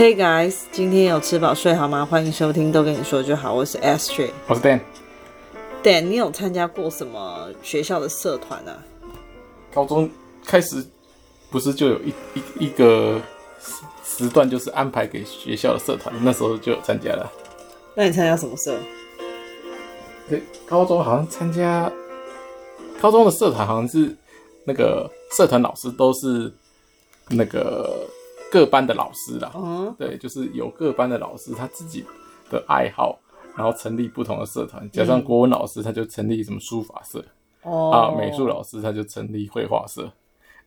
Hey guys，今天有吃饱睡好吗？欢迎收听都跟你说就好，我是 Astrid，我是 Dan。Dan，你有参加过什么学校的社团啊？高中开始不是就有一一一个时段，就是安排给学校的社团，那时候就有参加了。那你参加什么社？对，高中好像参加高中的社团，好像是那个社团老师都是那个。各班的老师啦，嗯，对，就是有各班的老师他自己的爱好，然后成立不同的社团。加上国文老师，他就成立什么书法社，哦、嗯，啊，美术老师他就成立绘画社。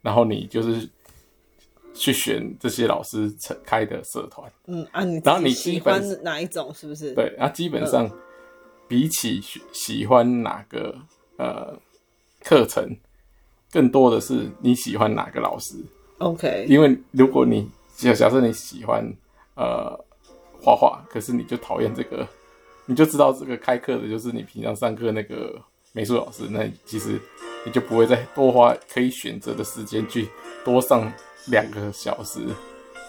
然后你就是去选这些老师成开的社团，嗯啊，你然后你喜欢哪一种？是不是？对，啊，基本上比起喜欢哪个呃课程，更多的是你喜欢哪个老师。OK，因为如果你假假设你喜欢呃画画，可是你就讨厌这个，你就知道这个开课的就是你平常上课那个美术老师，那其实你就不会再多花可以选择的时间去多上两个小时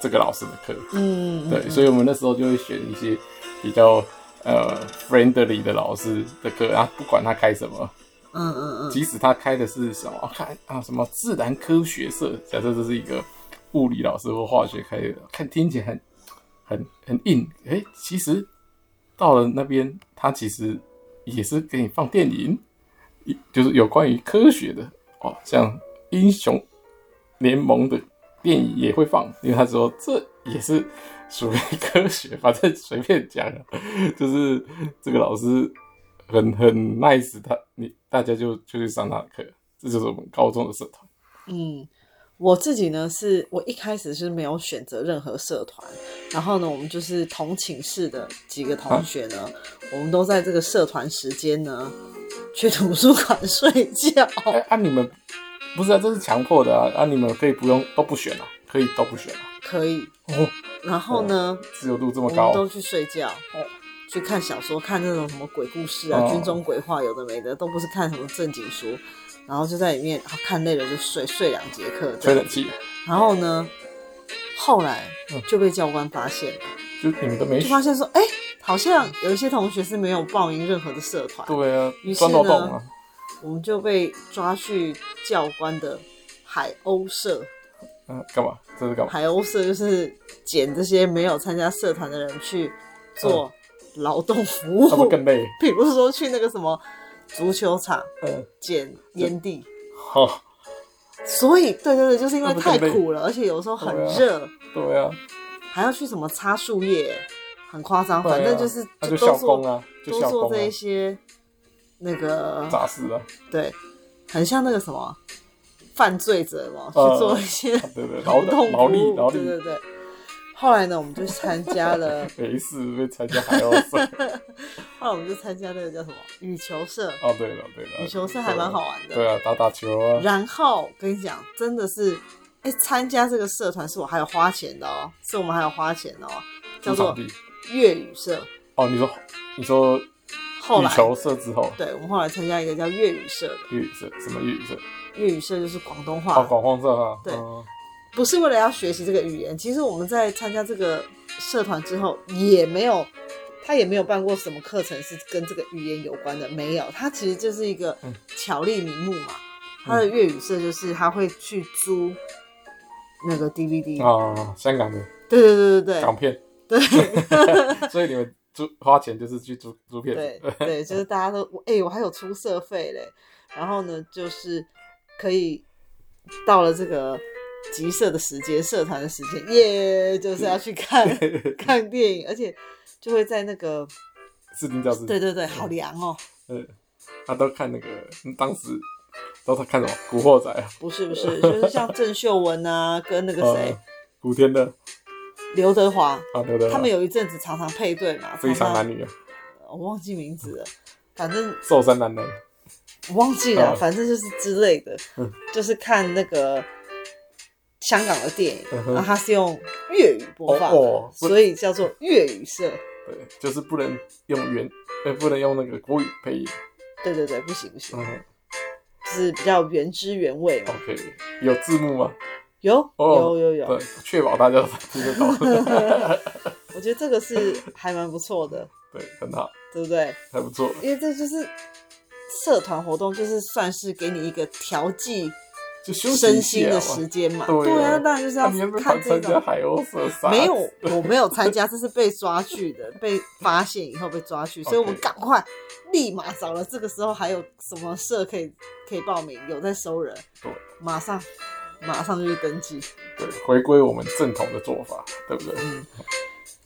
这个老师的课。嗯，对，所以我们那时候就会选一些比较呃 friendly 的老师的课，然后不管他开什么。嗯嗯嗯，即使他开的是什么，看啊什么自然科学社，假设这是一个物理老师或化学开的，看听起来很很很硬，哎、其实到了那边，他其实也是给你放电影，就是有关于科学的哦，像英雄联盟的电影也会放，因为他说这也是属于科学，反正随便讲，就是这个老师。很很 nice，他你大家就就去上他的课，这就是我们高中的社团。嗯，我自己呢，是我一开始是没有选择任何社团，然后呢，我们就是同寝室的几个同学呢，啊、我们都在这个社团时间呢去图书馆睡觉。哎、欸，啊你们不是啊，这是强迫的啊，啊你们可以不用都不选啊，可以都不选啊，可以哦。然后呢，自由度这么高，我们都去睡觉哦。去看小说，看那种什么鬼故事啊、军中鬼话，有的没的，都不是看什么正经书，然后就在里面，看累了就睡，睡两节课，吹冷气。然后呢，后来就被教官发现了，就你们都没，就发现说，哎、欸，好像有一些同学是没有报名任何的社团。对啊，于是呢，我们就被抓去教官的海鸥社。嗯，干嘛？这是干嘛？海鸥社就是捡这些没有参加社团的人去做。劳动服务，他们更累。比如说去那个什么足球场，嗯，捡烟蒂。好，所以对对对，就是因为太苦了，而且有时候很热。对啊。还要去什么擦树叶，很夸张。反正就是就都做，都做这一些那个杂事啊。对，很像那个什么犯罪者嘛，去做一些对对劳动劳力劳力，对对对。后来呢，我们就参加了。没事，被参加海鸥社。后来我们就参加那个叫什么羽球社。哦，对了，对了，羽球社还蛮好玩的。对啊，打打球啊。然后跟你讲，真的是，哎，参加这个社团是我还有花钱的哦，是我们还有花钱的哦，叫做粤语社。哦，你说，你说，羽球社之后，对，我们后来参加一个叫粤语社的。粤语社什么粤语社？粤语社就是广东话。哦，广东社哈。对。不是为了要学习这个语言，其实我们在参加这个社团之后，也没有，他也没有办过什么课程是跟这个语言有关的，没有。他其实就是一个巧立名目嘛。他的粤语社就是他会去租那个 DVD 啊，香港的，对对对对对，港片，对，所以你们租花钱就是去租租片，对对，就是大家都，哎、欸，我还有出社费嘞，然后呢，就是可以到了这个。集社的时间，社团的时间，耶、yeah，就是要去看 看电影，而且就会在那个视听教室。对对对，好凉哦。嗯，他都看那个，当时都在看什么《古惑仔》啊？不是不是，就是像郑秀文啊，跟那个 谁、呃，古天乐、刘德华啊，刘德华，他们有一阵子常常配对嘛，非常男女啊。我忘记名字了，反正瘦身男人，我忘记了，反正就是之类的，嗯、就是看那个。香港的电影，然后它是用粤语播放，哦哦，所以叫做粤语社。对，就是不能用原，呃，不能用那个国语配音。对对对，不行不行，嗯，就是比较原汁原味嘛。OK，有字幕吗？有哦有有有，对，确保大家听得懂。我觉得这个是还蛮不错的，对，很好，对不对？还不错。因为这就是社团活动，就是算是给你一个调剂就休息身心的时间嘛。对啊当然就是要看这个。海鸥？没有，我没有参加，这是被抓去的，被发现以后被抓去，所以我们赶快立马找了这个时候还有什么社可以可以报名，有在收人，对，马上马上就去登记。对，回归我们正统的做法，对不对？嗯，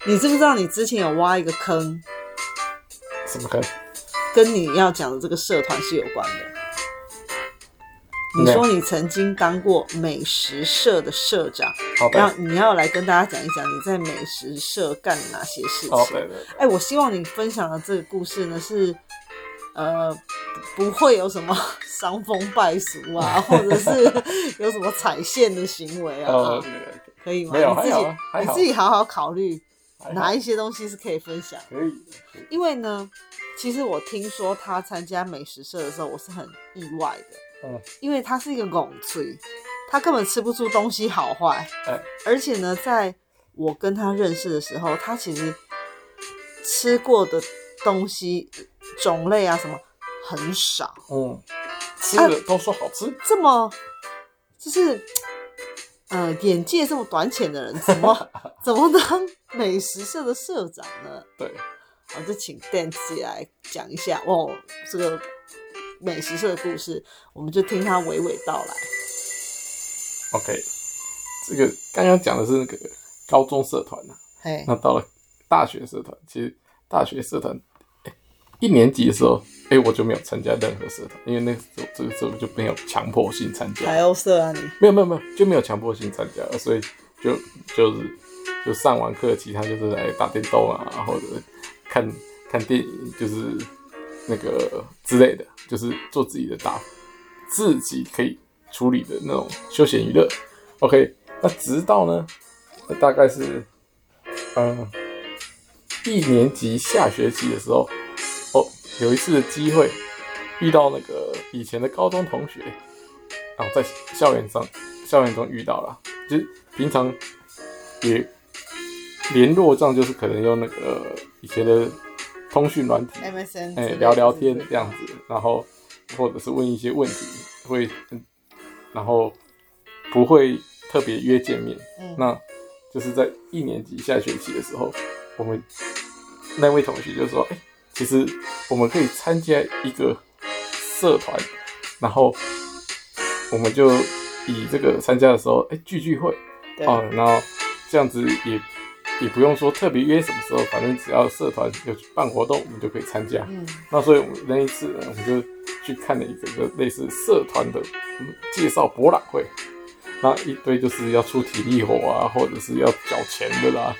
你知不知道你之前有挖一个坑，什么坑？跟你要讲的这个社团是有关的？你说你曾经当过美食社的社长，然后你要来跟大家讲一讲你在美食社干哪些事情。哎，我希望你分享的这个故事呢是，呃，不不会有什么伤风败俗啊，或者是有什么踩线的行为啊，可以吗？没有你自己你自己好好考虑哪一些东西是可以分享。可以因为呢，其实我听说他参加美食社的时候，我是很意外的。嗯，因为他是一个拱嘴，他根本吃不出东西好坏。哎，而且呢，在我跟他认识的时候，他其实吃过的东西种类啊什么很少。嗯，吃的都说好吃，这么就是，呃，眼界这么短浅的人，怎么 怎么当美食社的社长呢？对，我就请 Dan 自己来讲一下哦，这个美食社的故事，我们就听他娓娓道来。OK，这个刚刚讲的是那个高中社团呐、那到了大学社团，其实大学社团、欸、一年级的时候，哎、欸，我就没有参加任何社团，因为那时候这个时候就没有强迫性参加。海鸥社啊你，没有没有没有就没有强迫性参加，所以就就是就上完课，其他就是来打电动啊，或者看看电影，就是那个之类的，就是做自己的打自己可以处理的那种休闲娱乐。OK，那直到呢，大概是嗯一年级下学期的时候，哦，有一次的机会遇到那个以前的高中同学。然后在校园上、校园中遇到了，就是平常也联络上，就是可能用那个以前的通讯软体，MSN，哎、聊聊天这样子，然后或者是问一些问题，会，然后不会特别约见面。嗯，那就是在一年级下学期的时候，我们那位同学就说：“哎、其实我们可以参加一个社团，然后。”我们就以这个参加的时候，哎、欸，聚聚会，对哦，然后这样子也也不用说特别约什么时候，反正只要社团有办活动，我们就可以参加。嗯，那所以我们那一次呢，我们就去看了一个个类似社团的介绍博览会，那一堆就是要出体力活啊，或者是要缴钱的啦。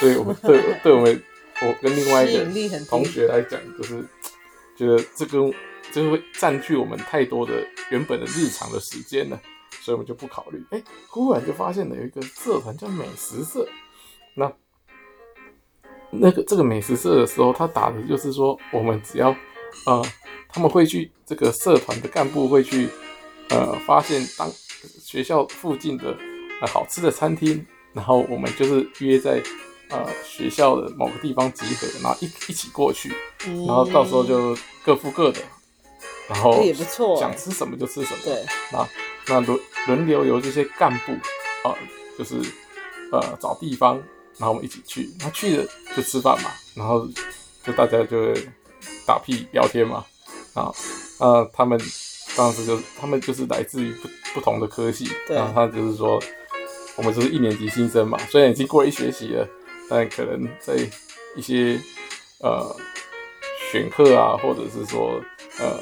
所以我们对 对我们我跟另外一个同学来讲，就是觉得这跟。就会占据我们太多的原本的日常的时间了，所以我们就不考虑。哎、欸，忽然就发现了有一个社团叫美食社。那那个这个美食社的时候，他打的就是说，我们只要呃，他们会去这个社团的干部会去呃，发现当学校附近的呃好吃的餐厅，然后我们就是约在呃学校的某个地方集合，然后一一起过去，然后到时候就各付各的。然后也不错，想吃什么就吃什么。对，那那轮轮流由这些干部啊、呃，就是呃找地方，然后我们一起去。他去了就吃饭嘛，然后就大家就会打屁聊天嘛。啊，呃，他们当时就他们就是来自于不不同的科系，然后他就是说，我们就是一年级新生嘛，虽然已经过了一学期了，但可能在一些呃选课啊，或者是说呃。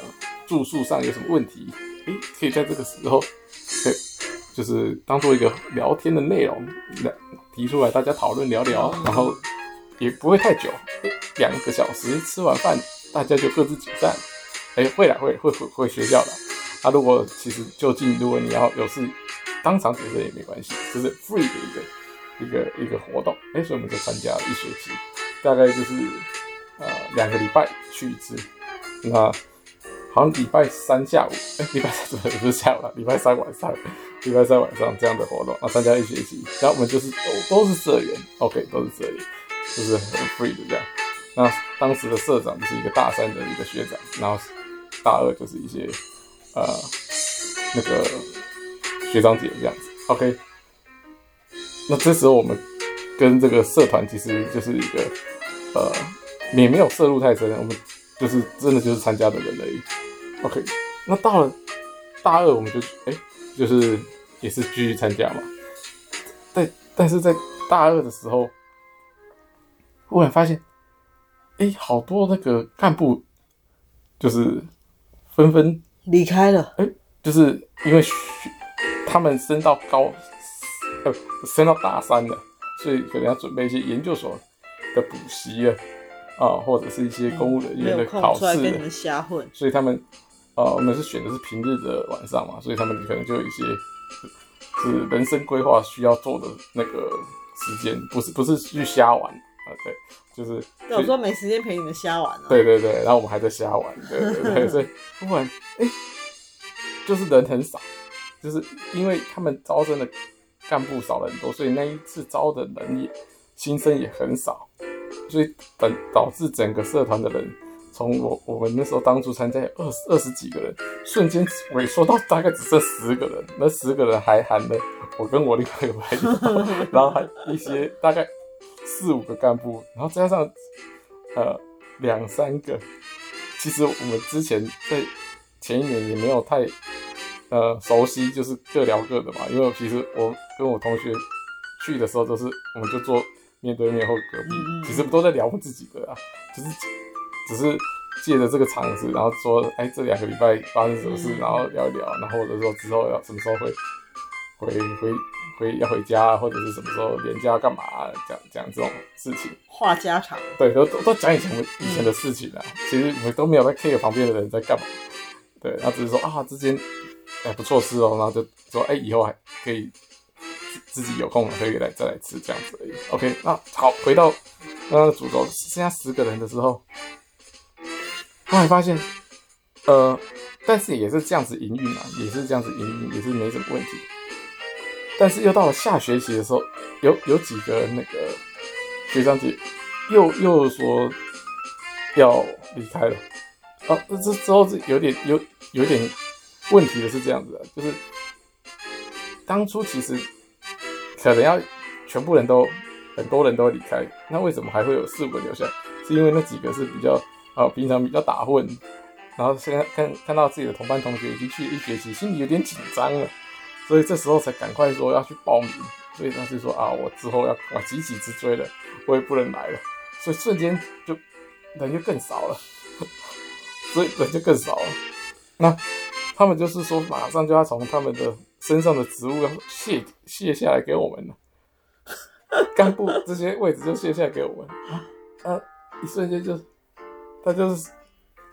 住宿上有什么问题？诶，可以在这个时候，可就是当做一个聊天的内容来提出来，大家讨论聊聊，然后也不会太久，两个小时吃完饭，大家就各自解散。哎，会来会会回回学校的。啊，如果其实就近，如果你要有事当场解释也没关系，就是 free 的一个一个一个活动。哎，所以我们就参加了一学期，大概就是呃两个礼拜去一次。那好像礼拜三下午，哎、礼拜三是不是下午，礼拜三晚上，礼拜三晚上这样的活动啊，参加一学期，然后我们就是都都是社员，OK，都是社员，就是很 free 的这样。那当时的社长就是一个大三的一个学长，然后大二就是一些呃那个学长姐这样子，OK。那这时候我们跟这个社团其实就是一个呃也没有涉入太深，我们。就是真的就是参加的人而已，OK。那到了大二，我们就哎、欸，就是也是继续参加嘛。但但是在大二的时候，忽然发现，哎、欸，好多那个干部就是纷纷离开了。哎、欸，就是因为他们升到高，呃，升到大三了，所以可能要准备一些研究所的补习了。啊，或者是一些公务人员的考试，跟瞎混，所以他们，呃，我们是选的是平日的晚上嘛，所以他们可能就有一些是人生规划需要做的那个时间，不是不是去瞎玩啊，对，就是有时候没时间陪你们瞎玩，对对对，然后我们还在瞎玩，对对对，所以不然，哎，就是人很少，就是因为他们招生的干部少了很多，所以那一次招的人也新生也很少。所以导导致整个社团的人，从我我们那时候当初参加有二十二十几个人，瞬间萎缩到大概只剩十个人。那十个人还含了我跟我另外一个朋友，然后还一些大概四五个干部，然后加上呃两三个。其实我们之前在前一年也没有太呃熟悉，就是各聊各的嘛。因为其实我跟我同学去的时候都是，我们就做。面对面或隔壁，其实都在聊我自己的啊，就是只是借着这个场子，然后说，哎、欸，这两个礼拜发生什么事，然后聊一聊，然后或者说之后要什么时候会回回回要回家，或者是什么时候连假要干嘛，讲讲这种事情，话家常，对，都都都讲以前以前的事情啊。其实我们都没有在 care 旁边的人在干嘛，对，然后只是说啊，之间哎不错吃哦，然后就说哎、欸，以后还可以。自己有空了可以来再来吃这样子而已。OK，那好，回到刚刚的主轴，剩下十个人的时候，后来发现，呃，但是也是这样子营运啊，也是这样子营运，也是没什么问题。但是又到了下学期的时候，有有几个那个学长姐又又说要离开了。啊，这这之后是有点有有点问题的，是这样子的，就是当初其实。可能要全部人都很多人都离开，那为什么还会有四五个留下？是因为那几个是比较啊、平常比较打混，然后现在看看到自己的同班同学已经去一学期，心里有点紧张了，所以这时候才赶快说要去报名。所以他就说啊，我之后要啊急起直追了，我也不能来了，所以瞬间就人就更少了，所以人就更少了。那他们就是说马上就要从他们的。身上的职务要卸卸下来给我们了，干部这些位置就卸下来给我们。啊，啊，一瞬间就他就是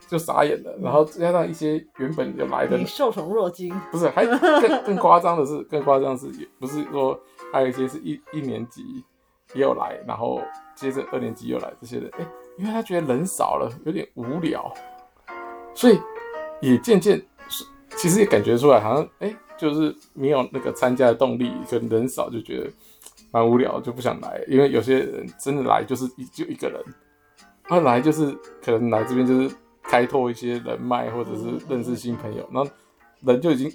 就傻眼了，然后加上一些原本就来的，受宠若惊，不是，还更更夸张的是，更夸张的是，也不是说还有一些是一一年级也有来，然后接着二年级又来这些人，哎、欸，因为他觉得人少了，有点无聊，所以也渐渐其实也感觉出来，好像哎。欸就是没有那个参加的动力，可能人少就觉得蛮无聊，就不想来。因为有些人真的来就是就一个人，他来就是可能来这边就是开拓一些人脉，或者是认识新朋友。然后人就已经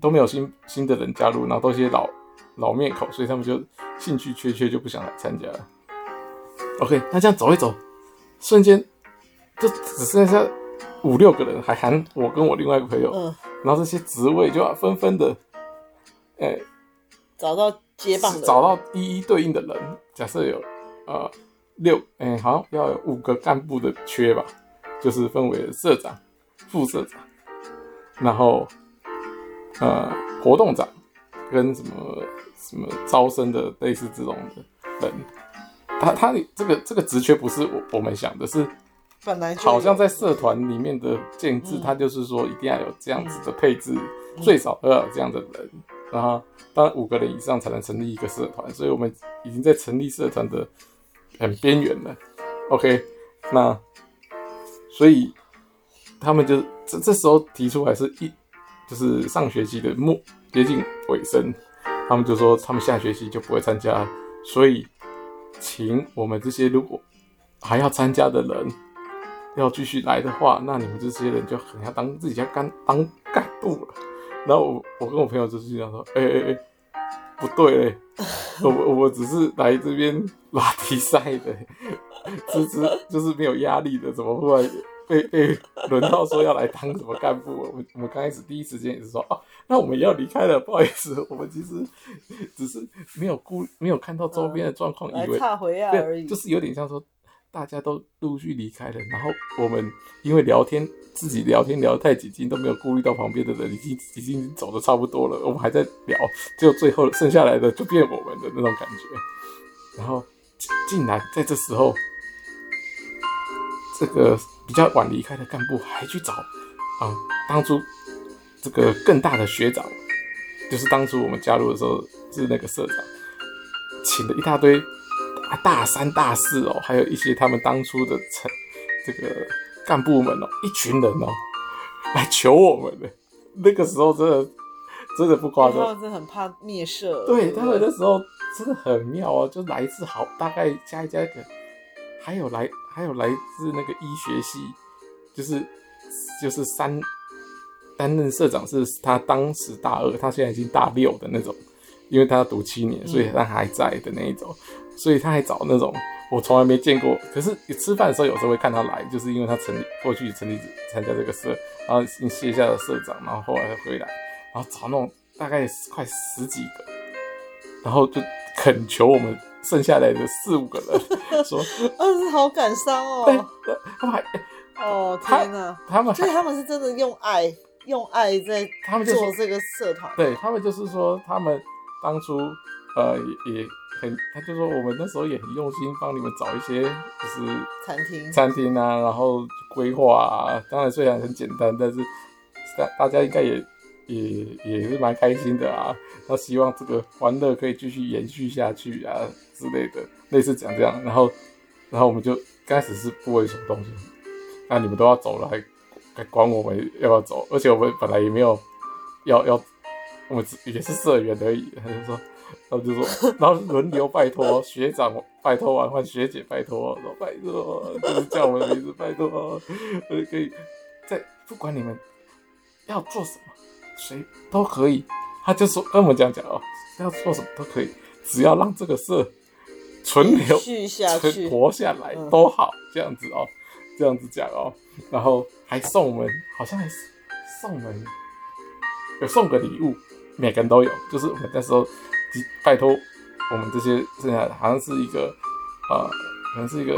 都没有新新的人加入，然后都是些老老面孔，所以他们就兴趣缺缺，就不想来参加了。OK，那这样走一走，瞬间就只剩下五六个人，还含我跟我另外一个朋友。然后这些职位就要纷纷的，哎、欸，找到接棒的，找到一一对应的人。假设有呃六，哎、欸，好像要有五个干部的缺吧，就是分为社长、副社长，然后呃活动长跟什么什么招生的类似这种的人。他他这个这个职缺不是我我们想的是。本来好像在社团里面的建制，他就是说一定要有这样子的配置，最少都要有这样的人，然后当然五个人以上才能成立一个社团，所以我们已经在成立社团的很边缘了。OK，那所以他们就这这时候提出来是一就是上学期的末接近尾声，他们就说他们下学期就不会参加，所以请我们这些如果还要参加的人要继续来的话，那你们这些人就很要当自己家干当干部了。然后我我跟我朋友就是这样说，哎哎哎，不对嘞，我我只是来这边拉比赛的，只是就是没有压力的，怎么会？被被轮到说要来当什么干部，我们我们刚开始第一时间也是说哦，那我们要离开了，不好意思，我们其实 只是没有顾没有看到周边的状况，以为差回啊而已，就是有点像说大家都陆续离开了，然后我们因为聊天自己聊天聊太紧急，都没有顾虑到旁边的人已经已经走的差不多了，我们还在聊，就最后剩下来的就变我们的那种感觉，然后竟然在这时候这个。比较晚离开的干部还去找啊，当初这个更大的学长，就是当初我们加入的时候是那个社长，请了一大堆大大三大四哦，还有一些他们当初的成这个干部们哦，一群人哦来求我们的。那个时候真的真的不夸张，他们真的很怕灭社。对，他们那时候真的很妙哦，就来自好大概加一加一个，还有来。还有来自那个医学系，就是就是三担任社长是他当时大二，他现在已经大六的那种，因为他要读七年，所以他还在的那一种，所以他还找那种我从来没见过，可是你吃饭的时候有时候会看他来，就是因为他成立过去成立参加这个社，然后卸下了社长，然后后来他回来，然后找那种大概快十几个，然后就恳求我们。剩下来的四五个人说：“儿子好感伤哦。”对，他们还哦天哪，他们所以他们是真的用爱，用爱在他们做这个社团。对他们就是说，他们当初呃也很，他就说我们那时候也很用心帮你们找一些就是餐厅餐厅啊，然后规划啊。当然虽然很简单，但是大大家应该也。也也是蛮开心的啊，他希望这个欢乐可以继续延续下去啊之类的，类似讲这样，然后然后我们就刚开始是不为什么东西，那你们都要走了，还还管我们要不要走？而且我们本来也没有要要，我们也是社员而已，他就说，然后就说，然后轮流拜托学长拜托完换学姐拜托，说拜托就是叫我们的名字拜托，可以在不管你们要做什么。谁都可以，他就说跟我们讲讲哦，要做什么都可以，只要让这个社存留、存活下来都好，这样子哦，这样子讲哦，然后还送我们，好像还送我们有送个礼物，每个人都有，就是我们那时候拜托我们这些剩下的，好像是一个呃，可能是一个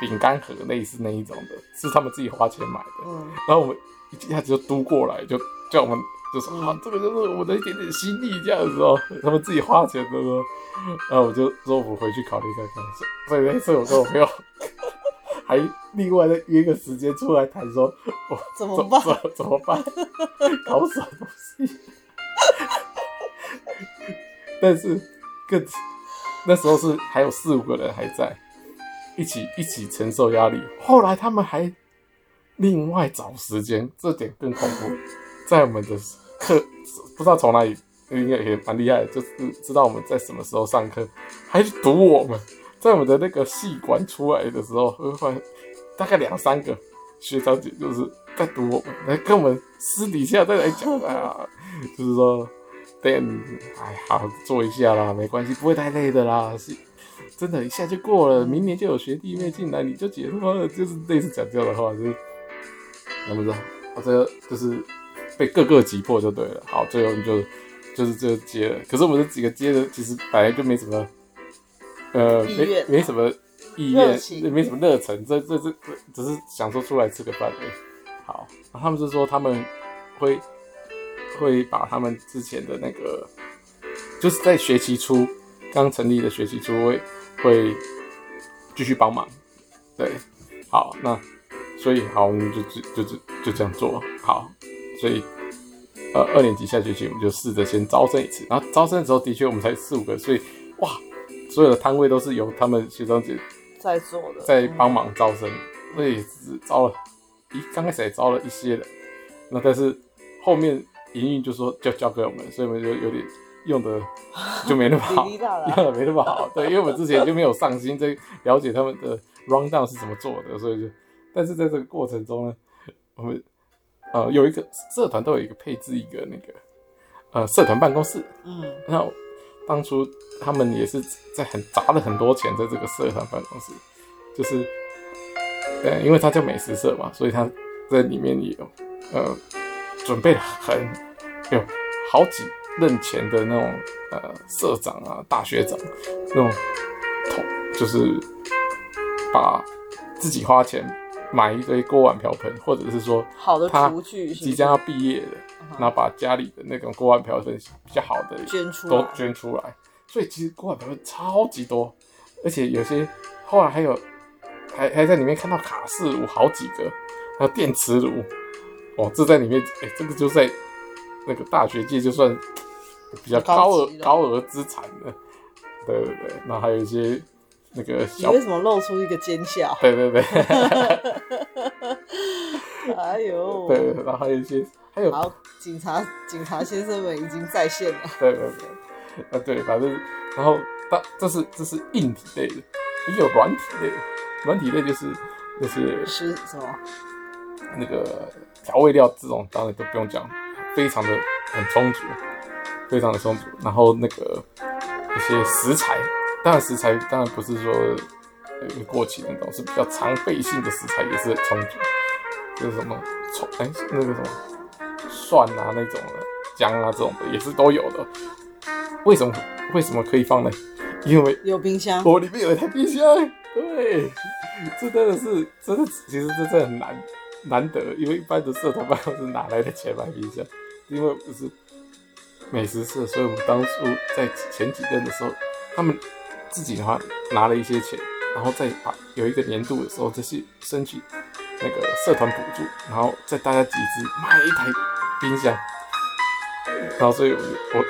饼干盒类似那一种的，是他们自己花钱买的，嗯，然后我们一下子就嘟过来，就叫我们。就说啊，这个就是我的一点点心意，这样子哦。他们自己花钱的哦，然后我就说我回去考虑看看。所以那次我跟我朋友 还另外再约个时间出来谈，说我怎么办？怎怎么办？搞什么东西？但是更那时候是还有四五个人还在一起一起承受压力。后来他们还另外找时间，这点更恐怖，在我们的。课不知道从哪里，应该也蛮厉害，就是知道我们在什么时候上课，还堵我们，在我们的那个系馆出来的时候，会发现大概两三个学长姐就是在堵我们，来跟我们私底下再来讲啊，就是说，对，哎，好做一下啦，没关系，不会太累的啦，是，真的，一下就过了，明年就有学弟妹进来，你就解脱了，就是类似讲这样的话，就是，我不知道，我这个就是。被各个击破就对了，好，最后你就就是这接了。可是我们这几个接的其实本来就没什么，呃，没没什么意愿，也没什么热忱，这这这只是想说出来吃个饭而已。好，他们是说他们会会把他们之前的那个，就是在学期初刚成立的学期初会会继续帮忙。对，好，那所以好，我们就就就就就这样做好。所以，呃，二年级下学期我们就试着先招生一次，然后招生的时候的确我们才四五个，所以哇，所有的摊位都是由他们学长姐在做的，在帮忙招生，所以只招了一刚开始也招了一些人，那但是后面营运就说交交给我们，所以我们就有点用的就没那么好，用的没那么好。对，因为我们之前就没有上心在了解他们的 rundown 是怎么做的，所以就，但是在这个过程中呢，我们呃有一个社团都有一个配置一个那个呃社团办公室，嗯，然后当初他们也是在很砸了很多钱在这个社团办公室，就是。呃，因为它叫美食社嘛，所以他在里面也有呃准备了很有好几任前的那种呃社长啊、大学长那种同，就是把自己花钱买一堆锅碗瓢盆，或者是说好的厨具，即将要毕业的，然后把家里的那种锅碗瓢盆比较好的捐出都捐出来，所以其实锅碗瓢盆超级多，而且有些后来还有。还还在里面看到卡式炉好几个，还有电磁炉，哦，这在里面，哎、欸，这个就在那个大学界就算比较高额高额资产的，对对对，然后还有一些那个小，你为什么露出一个奸笑？对对对，哎呦，对，然后 还有一些，还有好，警察警察先生们已经在线了，对对对，啊对，反正然后但这是这是硬体类的，也有软体类的。软体类就是那些是什么？那个调味料这种当然都不用讲，非常的很充足，非常的充足。然后那个一些食材，当然食材当然不是说过期的那种，是比较常备性的食材也是很充足。就是什么葱哎那个什么蒜啊那种的姜啊这种的也是都有的。为什么为什么可以放呢？因为有冰箱，我里面有一台冰箱。对，这真的是，真的，其实这真的很难难得，因为一般的社团办公室哪来的钱买冰箱？因为不是美食社，所以我们当初在前几任的时候，他们自己的话拿了一些钱，然后再把有一个年度的时候，再去申请那个社团补助，然后再大家集资买一台冰箱，然后所以我我，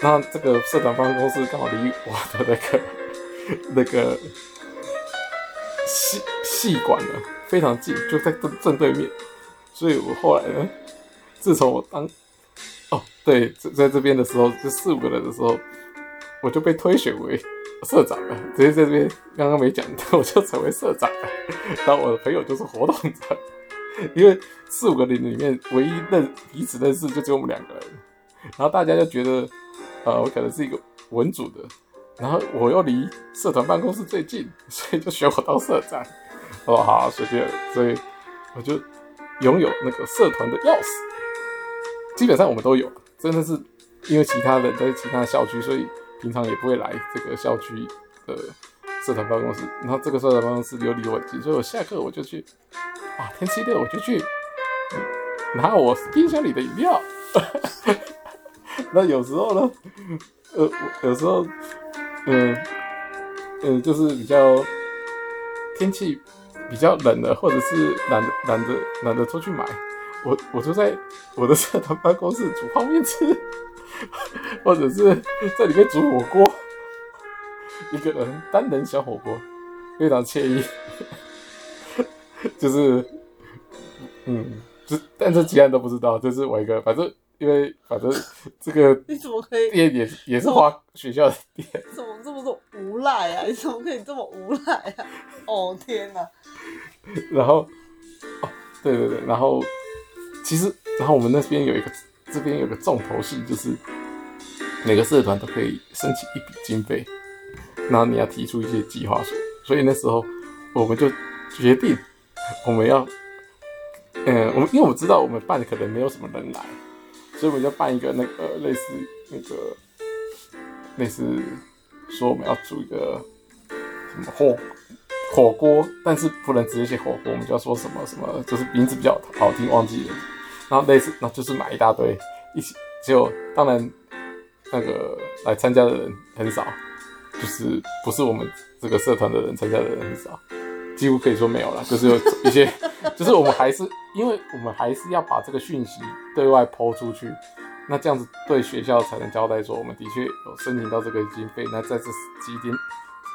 那这个社团办公室刚好离我的那个。那个系系馆呢，非常近，就在正正对面，所以我后来呢，自从我当哦对，在在这边的时候，就四五个人的时候，我就被推选为社长了，直接在这边刚刚没讲，我就成为社长了，然后我的朋友就是活动长，因为四五个人里面唯一认彼此认识就只有我们两个人，然后大家就觉得，呃，我可能是一个文组的。然后我又离社团办公室最近，所以就选我当社长。哦，好，随便。所以我就拥有那个社团的钥匙。基本上我们都有，真的是因为其他人在其他校区，所以平常也不会来这个校区的社团办公室。然后这个社团办公室又离我近，所以我下课我就去。啊，天气热我就去拿我冰箱里的饮料。那有时候呢，呃，有时候。嗯嗯，就是比较天气比较冷的，或者是懒得懒得懒得出去买，我我就在我的社团办公室煮泡面吃，或者是在里面煮火锅，一个人单人小火锅，非常惬意。就是嗯，就但是其他人都不知道，就是我一个，反正。因为反正这个 你怎么可以店也也是花学校的店？怎么这么多无赖啊？你怎么可以这么无赖啊？哦天哪！然后哦对对对，然后其实然后我们那边有一个这边有个重头戏，就是每个社团都可以申请一笔经费，然后你要提出一些计划书。所以那时候我们就决定我们要嗯，我们因为我知道我们办的可能没有什么人来。所以我们就办一个那个类似那个类似说我们要煮一个什么火火锅，但是不能直接写火锅，我们就要说什么什么，就是名字比较好听，忘记了。然后类似，那就是买一大堆一起，就当然那个来参加的人很少，就是不是我们这个社团的人参加的人很少。几乎可以说没有了，就是有一些，就是我们还是，因为我们还是要把这个讯息对外抛出去，那这样子对学校才能交代说，我们的确有申请到这个经费，那在这几天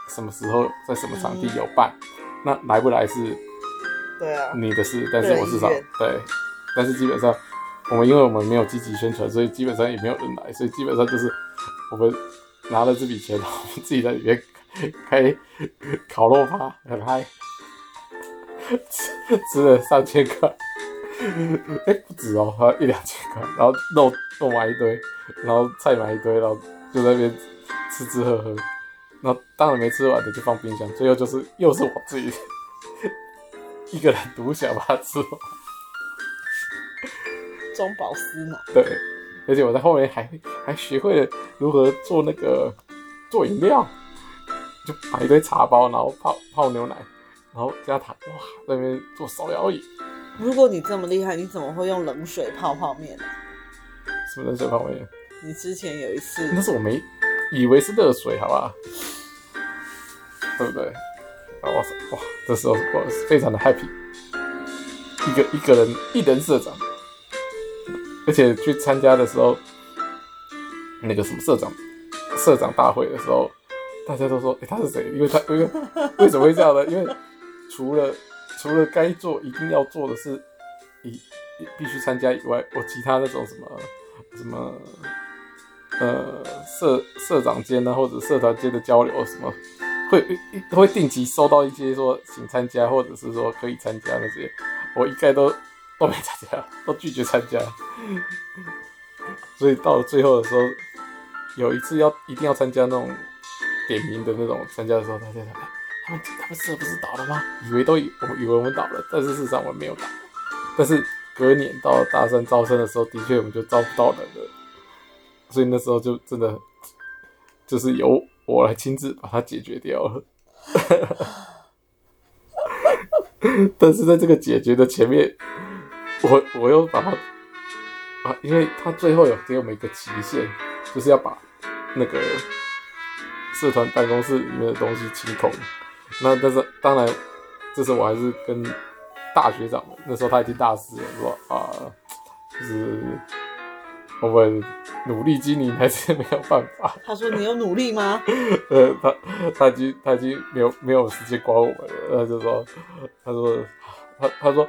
什么时候在什么场地有办，那来不来是对啊，你的事，但是我至少对，但是基本上我们因为我们没有积极宣传，所以基本上也没有人来，所以基本上就是我们拿了这笔钱，然后自己在里面开烤肉趴，很嗨，吃了上千块，哎、不止哦，还有一两千块，然后肉肉买一堆，然后菜买一堆，然后就在那边吃吃喝喝。那当然没吃完的就放冰箱，最后就是又是我自己一个人独享把它吃完，中饱私囊。对，而且我在后面还还学会了如何做那个做饮料，就买一堆茶包，然后泡泡牛奶，然后加糖，哇，在那边做烧摇椅。如果你这么厉害，你怎么会用冷水泡泡面呢？什么冷水泡面？你之前有一次，那是我没。以为是热水，好不好？对不对？哇哇，这时候我非常的 happy，一个一个人一人社长，而且去参加的时候，那个什么社长社长大会的时候，大家都说，哎、他是谁？因为他 因为为什么会这样呢？因为除了除了该做一定要做的事，一必须参加以外，我其他那种什么什么。呃，社社长间呢，或者社团间的交流什么，会会定期收到一些说请参加，或者是说可以参加那些，我一概都都没参加，都拒绝参加。所以到了最后的时候，有一次要一定要参加那种点名的那种参加的时候，大家说：“哎，他们他们是不是倒了吗？以为都以我们以为我们倒了，但是事实上我们没有倒。但是隔年到了大三招生的时候，的确我们就招不到人了。”所以那时候就真的就是由我来亲自把它解决掉了，但是在这个解决的前面，我我又把它啊，因为他最后有给我们一个期限，就是要把那个社团办公室里面的东西清空。那但是当然，这时候我还是跟大学长们，那时候他已经大四了，说啊，就是。我们努力经营还是没有办法。他说：“你有努力吗？” 呃，他他已经他已经没有没有时间管我们了。他就说：“他说他他说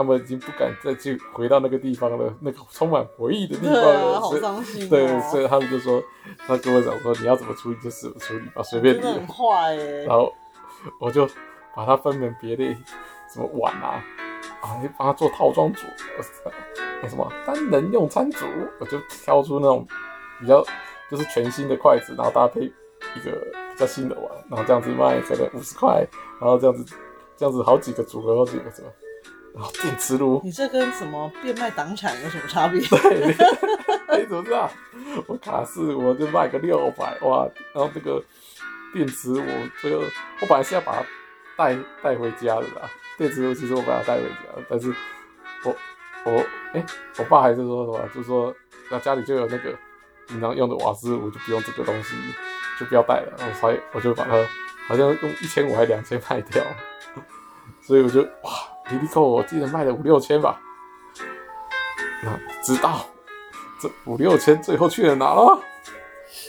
他们已经不敢再去回到那个地方了，那个充满回忆的地方了。啊”好伤心、哦。对，所以他们就说，他跟我讲说：“你要怎么处理就怎么处理吧，随便你。”很坏耶。然后我就把它分门别类，什么碗啊。啊！你帮他做套装组，那什么单人用餐组，我就挑出那种比较就是全新的筷子，然后搭配一个比较新的碗，然后这样子卖可能五十块，然后这样子这样子好几个组合，好几个什么，然后电磁炉，你这跟什么变卖党产有什么差别？对，你 怎么知道？我卡式我就卖个六百哇，然后这个电磁炉我最后我本来是要把它带带回家的啦。电磁炉其实我把它带回家，但是我我哎、欸，我爸还是说什么，就是说那家里就有那个平常用的瓦斯炉，就不用这个东西，就不要带了。然后所以我就把它好像用一千五还两千卖掉，所以我就哇，离离扣我记得卖了五六千吧。那直到这五六千最后去了哪了？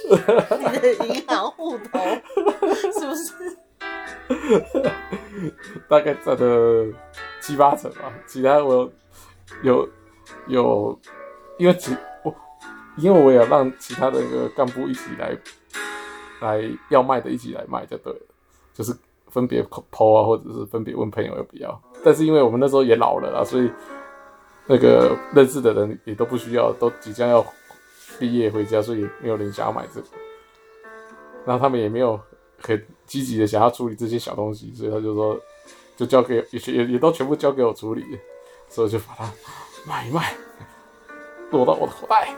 你的银行户头是不是？大概占了七八成吧，其他我有有，因为其我因为我也要让其他的那个干部一起来来要卖的一起来卖就对了，就是分别 po 啊，或者是分别问朋友要不要。但是因为我们那时候也老了啦，所以那个认识的人也都不需要，都即将要毕业回家，所以没有人想要买这个，然后他们也没有。很积极的想要处理这些小东西，所以他就说，就交给也也也都全部交给我处理，所以就把它卖一卖，落到我的口袋。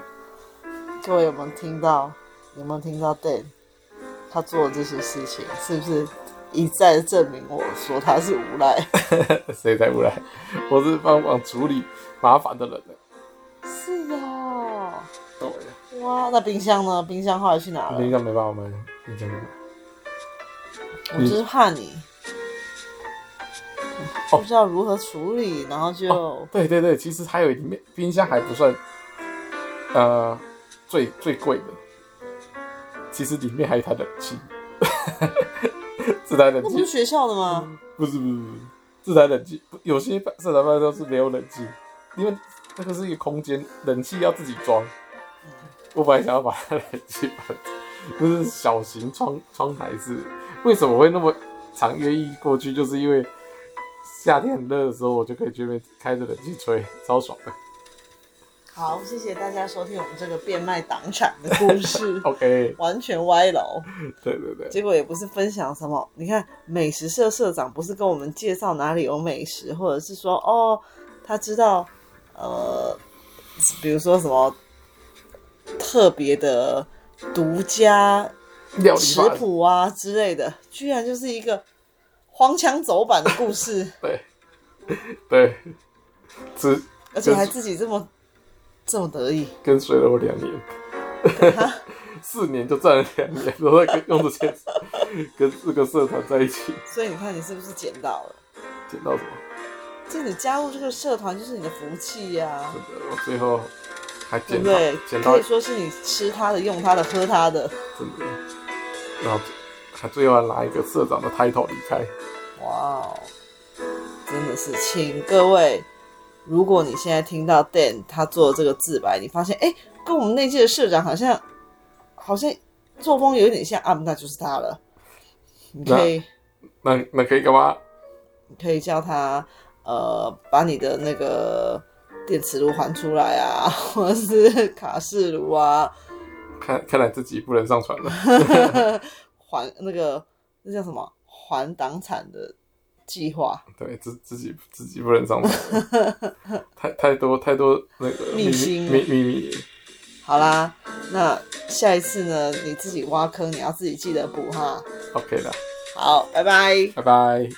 各位有没有听到？有没有听到？Dan 他做的这些事情，是不是一再证明我说他是无赖？谁在不来？我是帮忙处理麻烦的人。是啊。对。哇，那冰箱呢？冰箱后来去哪了？冰箱没办法买，冰箱。我就是怕你不知道如何处理，哦、然后就、哦、对对对，其实还有里面冰箱还不算呃最最贵的，其实里面还有一台冷气，这台冷气那不是学校的吗？不是不是不是，自然冷气，有些社团班都是没有冷气，因为那个是一个空间，冷气要自己装。我本来想要把它冷气搬，就是小型窗窗台式。为什么会那么长愿意过去？就是因为夏天很热的时候，我就可以去那边开着冷气吹，超爽的。好，谢谢大家收听我们这个变卖党产的故事。OK，完全歪楼。对对对。结果也不是分享什么，你看美食社社长不是跟我们介绍哪里有美食，或者是说哦，他知道呃，比如说什么特别的独家食谱啊之类的，居然就是一个荒腔走板的故事。对 对，只，而且还自己这么。这么得意，跟随了我两年，四年就赚了两年，都在跟用这些 跟四个社团在一起。所以你看，你是不是捡到了？捡到什么？就你加入这个社团，就是你的福气呀、啊！真的，我最后还捡到，对，捡到可以说是你吃他的、用他的、喝他的。真的，然后还最后还拿一个社长的 title 离开。哇哦，真的是，请各位。如果你现在听到 Dan 他做的这个自白，你发现哎、欸，跟我们那届的社长好像好像作风有点像啊，那就是他了。你可以，那那，那可以干嘛？你可以叫他呃，把你的那个电磁炉还出来啊，或者是卡式炉啊。看，看来自己不能上传了。还那个那叫什么？还党产的。计划对自自己自己不能上班，太太多太多那个秘辛秘秘密。好啦，那下一次呢，你自己挖坑，你要自己记得补哈。OK 的，好，拜拜，拜拜。